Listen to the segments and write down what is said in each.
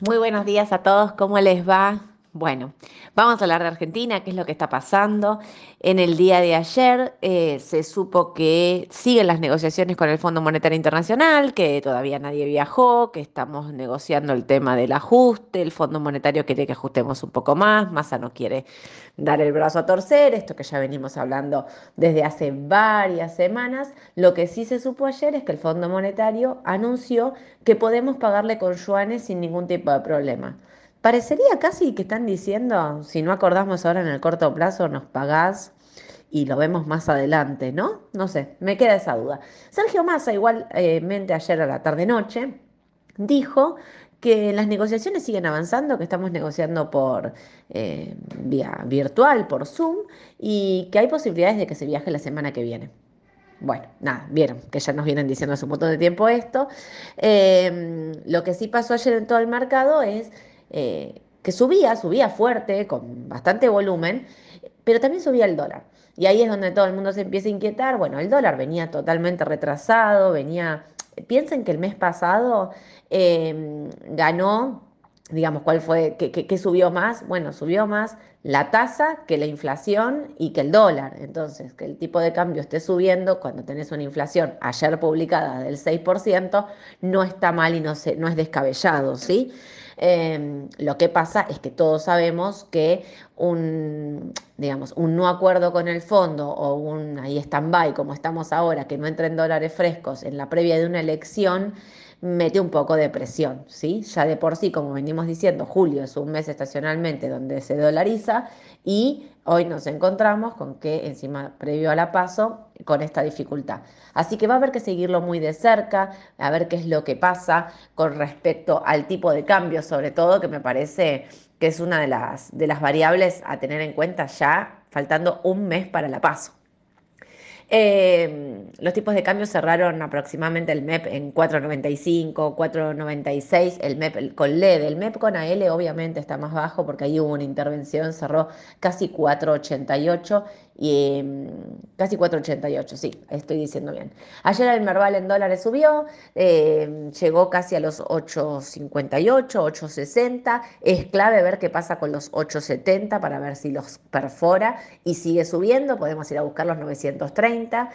Muy buenos días a todos, ¿cómo les va? Bueno, vamos a hablar de Argentina, qué es lo que está pasando. En el día de ayer eh, se supo que siguen las negociaciones con el Fondo Monetario Internacional, que todavía nadie viajó, que estamos negociando el tema del ajuste, el Fondo Monetario quiere que ajustemos un poco más, Massa no quiere dar el brazo a torcer, esto que ya venimos hablando desde hace varias semanas. Lo que sí se supo ayer es que el Fondo Monetario anunció que podemos pagarle con yuanes sin ningún tipo de problema. Parecería casi que están diciendo, si no acordamos ahora en el corto plazo, nos pagás y lo vemos más adelante, ¿no? No sé, me queda esa duda. Sergio Massa, igualmente ayer a la tarde-noche, dijo que las negociaciones siguen avanzando, que estamos negociando por eh, vía virtual, por Zoom, y que hay posibilidades de que se viaje la semana que viene. Bueno, nada, vieron que ya nos vienen diciendo hace un montón de tiempo esto. Eh, lo que sí pasó ayer en todo el mercado es eh, que subía, subía fuerte, con bastante volumen, pero también subía el dólar. Y ahí es donde todo el mundo se empieza a inquietar. Bueno, el dólar venía totalmente retrasado, venía... Piensen que el mes pasado em, ganó, digamos, ¿cuál fue? ¿Qué, subió más? Bueno, subió más la tasa que la inflación y que el dólar. Entonces, que el tipo de cambio esté subiendo cuando tenés una inflación ayer publicada del 6%, no está mal y no, se, no es descabellado, ¿sí? Em, lo que pasa es que todos sabemos que un, digamos, un no acuerdo con el fondo o un ahí stand-by, como estamos ahora, que no entren dólares frescos en la previa de una elección, mete un poco de presión, ¿sí? Ya de por sí, como venimos diciendo, julio es un mes estacionalmente donde se dolariza y hoy nos encontramos con que encima, previo a la paso, con esta dificultad. Así que va a haber que seguirlo muy de cerca, a ver qué es lo que pasa con respecto al tipo de cambio, sobre todo, que me parece que es una de las, de las variables a tener en cuenta ya faltando un mes para la paso. Eh, los tipos de cambio cerraron aproximadamente el MEP en 4.95, 4.96, el MEP con LED. El MEP con AL obviamente está más bajo porque ahí hubo una intervención, cerró casi 4.88 y em, casi 4,88, sí, estoy diciendo bien. Ayer el Merval en dólares subió, em, llegó casi a los 8,58, 8,60. Es clave ver qué pasa con los 8,70 para ver si los perfora y sigue subiendo. Podemos ir a buscar los 930.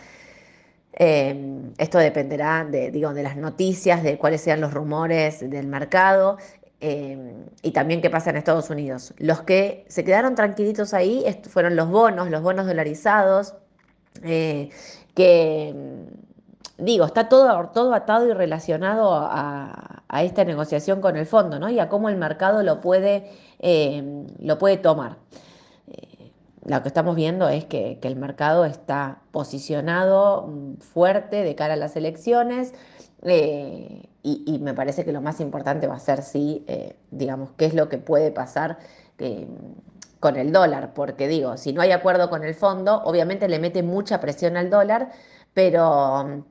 Em, esto dependerá de, digo, de las noticias, de cuáles sean los rumores del mercado. Em, y también qué pasa en Estados Unidos. Los que se quedaron tranquilitos ahí fueron los bonos, los bonos dolarizados, eh, que mm, digo, está todo, todo atado y relacionado a, esta negociación con el fondo, ¿no? Y a cómo el mercado lo puede, em, lo puede tomar. Lo que estamos viendo es que, el mercado está posicionado mm, fuerte de cara a las elecciones. Eh, y, me parece que lo más importante va a ser si, eh, digamos, qué es lo que puede pasar eh, con el dólar, porque digo, si no hay acuerdo con el fondo, obviamente le mete mucha presión al dólar, pero mm,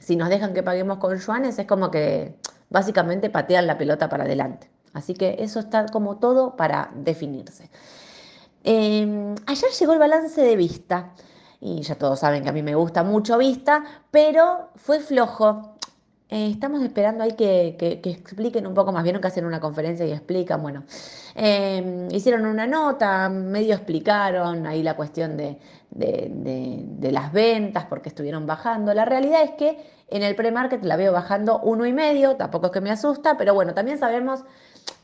si nos dejan que paguemos con yuanes es como que básicamente patean la pelota para adelante. Así que eso está como todo para definirse. Em, ayer llegó el balance de vista y ya todos saben que a mí me gusta mucho vista, pero fue flojo. Eh, estamos esperando ahí que, expliquen un poco más. Vieron que hacen una conferencia y explican. Bueno, em, hicieron una nota, medio explicaron ahí la cuestión de, las ventas, porque estuvieron bajando. La realidad es que en el pre-market la veo bajando uno y medio, tampoco es que me asusta, pero bueno, también sabemos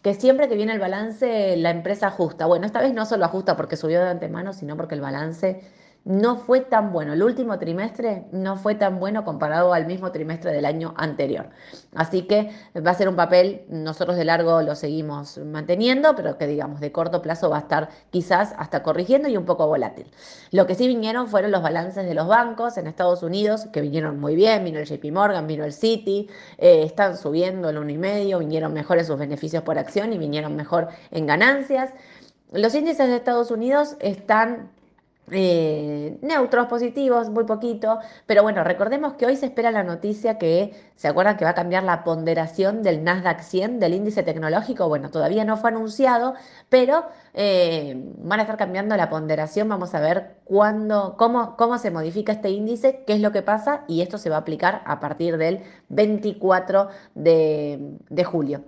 que siempre que viene el balance la empresa ajusta. Bueno, esta vez no solo ajusta porque subió de antemano, sino porque el balance no fue tan bueno. El último trimestre no fue tan bueno comparado al mismo trimestre del año anterior. Así que va a ser un papel, nosotros de largo lo seguimos manteniendo, pero que digamos de corto plazo va a estar quizás hasta corrigiendo y un poco volátil. Lo que sí vinieron fueron los balances de los bancos en Estados Unidos, que vinieron muy bien, vino el JP Morgan, vino el Citi, eh, están subiendo el 1,5, vinieron mejores sus beneficios por acción y vinieron mejor en ganancias. Los índices de Estados Unidos están eh, neutros, positivos, muy poquito, pero bueno, recordemos que hoy se espera la noticia que, ¿se acuerdan que va a cambiar la ponderación del Nasdaq 100, del índice tecnológico? Bueno, todavía no fue anunciado, pero eh, van a estar cambiando la ponderación, vamos a ver cuándo, cómo, cómo se modifica este índice, qué es lo que pasa y esto se va a aplicar a partir del 24 de julio.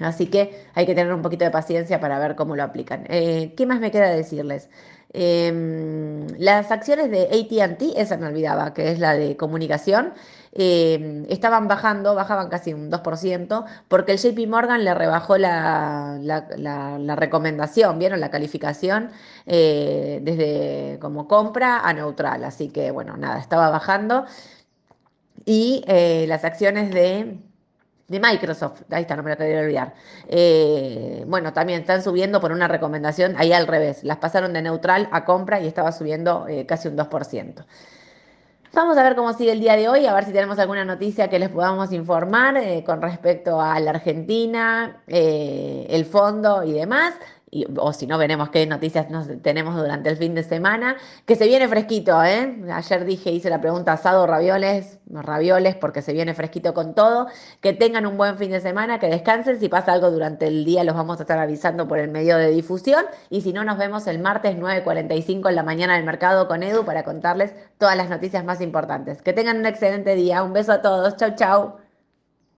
Así que hay que tener un poquito de paciencia para ver cómo lo aplican. Eh, ¿qué más me queda decirles? Em, las acciones de ATT, esa me olvidaba, que es la de comunicación, em, estaban bajando, bajaban casi un 2%, porque el JP Morgan le rebajó la, la recomendación, ¿vieron? La calificación eh, desde como compra a neutral. Así que, bueno, nada, estaba bajando. Y eh, las acciones de de Microsoft, ahí está, no me lo quería olvidar. Eh, bueno, también están subiendo por una recomendación, ahí al revés, las pasaron de neutral a compra y estaba subiendo eh, casi un 2%. Vamos a ver cómo sigue el día de hoy, a ver si tenemos alguna noticia que les podamos informar eh, con respecto a la Argentina, el fondo y demás o si no, veremos qué noticias nos tenemos durante el fin de semana. Que se viene fresquito, ¿eh? Ayer dije, hice la pregunta asado, ravioles, ravioles, porque se viene fresquito con todo. Que tengan un buen fin de semana, que descansen. Si pasa algo durante el día, los vamos a estar avisando por el medio de difusión. Y si no, nos vemos el martes 9.45 en la mañana del mercado con Edu para contarles todas las noticias más importantes. Que tengan un excelente día. Un beso a todos. Chau, chau.